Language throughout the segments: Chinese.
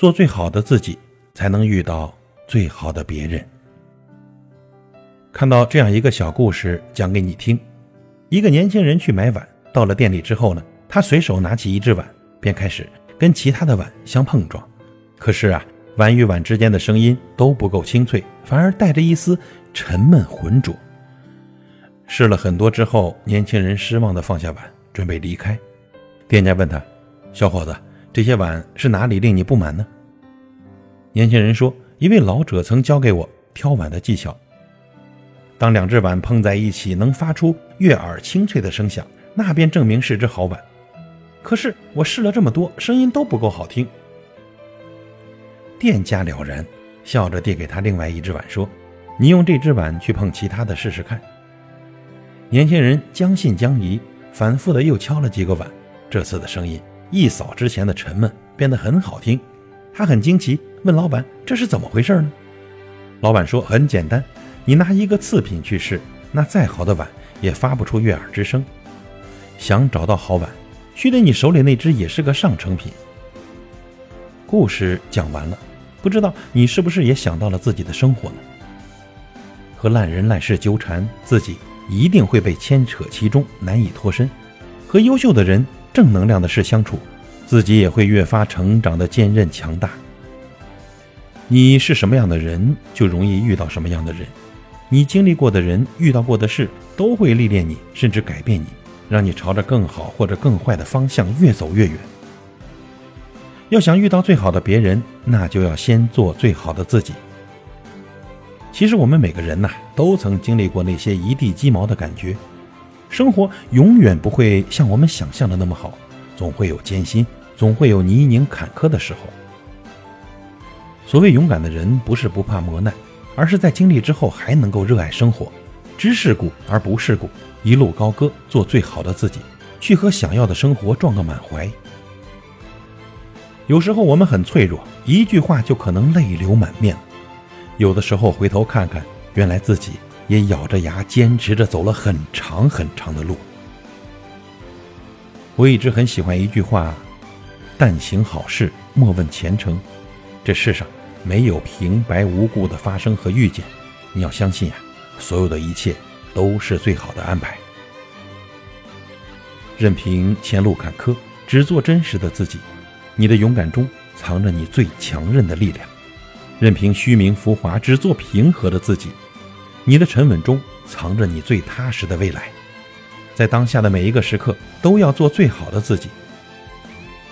做最好的自己，才能遇到最好的别人。看到这样一个小故事，讲给你听：一个年轻人去买碗，到了店里之后呢，他随手拿起一只碗，便开始跟其他的碗相碰撞。可是啊，碗与碗之间的声音都不够清脆，反而带着一丝沉闷浑浊。试了很多之后，年轻人失望地放下碗，准备离开。店家问他：“小伙子，这些碗是哪里令你不满呢？”年轻人说：“一位老者曾教给我挑碗的技巧。当两只碗碰在一起，能发出悦耳清脆的声响，那便证明是只好碗。可是我试了这么多，声音都不够好听。”店家了然，笑着递给他另外一只碗，说：“你用这只碗去碰其他的试试看。”年轻人将信将疑，反复的又敲了几个碗，这次的声音一扫之前的沉闷，变得很好听。他很惊奇，问老板：“这是怎么回事呢？”老板说：“很简单，你拿一个次品去试，那再好的碗也发不出悦耳之声。想找到好碗，须得你手里那只也是个上成品。”故事讲完了，不知道你是不是也想到了自己的生活呢？和烂人烂事纠缠，自己。一定会被牵扯其中，难以脱身。和优秀的人、正能量的事相处，自己也会越发成长的坚韧强大。你是什么样的人，就容易遇到什么样的人。你经历过的人、遇到过的事，都会历练你，甚至改变你，让你朝着更好或者更坏的方向越走越远。要想遇到最好的别人，那就要先做最好的自己。其实我们每个人呐，都曾经历过那些一地鸡毛的感觉。生活永远不会像我们想象的那么好，总会有艰辛，总会有泥泞坎坷的时候。所谓勇敢的人，不是不怕磨难，而是在经历之后还能够热爱生活，知世故而不世故，一路高歌，做最好的自己，去和想要的生活撞个满怀。有时候我们很脆弱，一句话就可能泪流满面。有的时候回头看看，原来自己也咬着牙坚持着走了很长很长的路。我一直很喜欢一句话：“但行好事，莫问前程。”这世上没有平白无故的发生和遇见，你要相信呀，所有的一切都是最好的安排。任凭前路坎坷，只做真实的自己。你的勇敢中藏着你最强韧的力量。任凭虚名浮华，只做平和的自己。你的沉稳中藏着你最踏实的未来。在当下的每一个时刻，都要做最好的自己。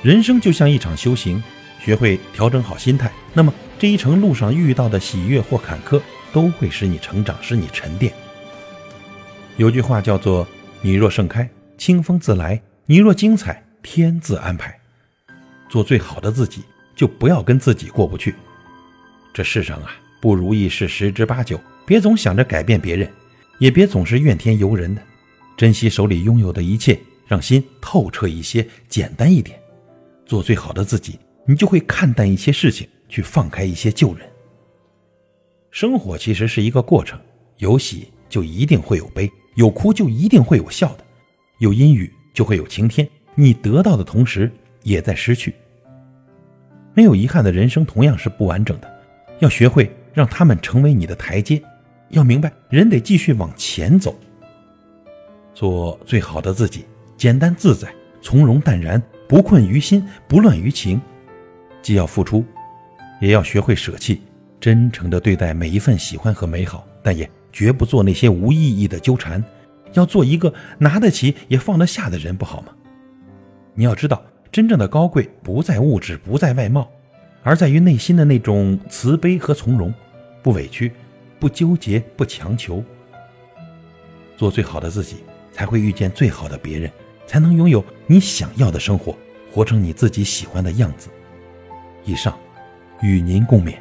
人生就像一场修行，学会调整好心态，那么这一程路上遇到的喜悦或坎坷，都会使你成长，使你沉淀。有句话叫做：“你若盛开，清风自来；你若精彩，天自安排。”做最好的自己，就不要跟自己过不去。这世上啊，不如意事十之八九，别总想着改变别人，也别总是怨天尤人的，珍惜手里拥有的一切，让心透彻一些，简单一点，做最好的自己，你就会看淡一些事情，去放开一些旧人。生活其实是一个过程，有喜就一定会有悲，有哭就一定会有笑的，有阴雨就会有晴天。你得到的同时，也在失去。没有遗憾的人生，同样是不完整的。要学会让他们成为你的台阶，要明白人得继续往前走，做最好的自己，简单自在，从容淡然，不困于心，不乱于情。既要付出，也要学会舍弃，真诚地对待每一份喜欢和美好，但也绝不做那些无意义的纠缠。要做一个拿得起也放得下的人，不好吗？你要知道，真正的高贵不在物质，不在外貌。而在于内心的那种慈悲和从容，不委屈，不纠结，不强求，做最好的自己，才会遇见最好的别人，才能拥有你想要的生活，活成你自己喜欢的样子。以上，与您共勉。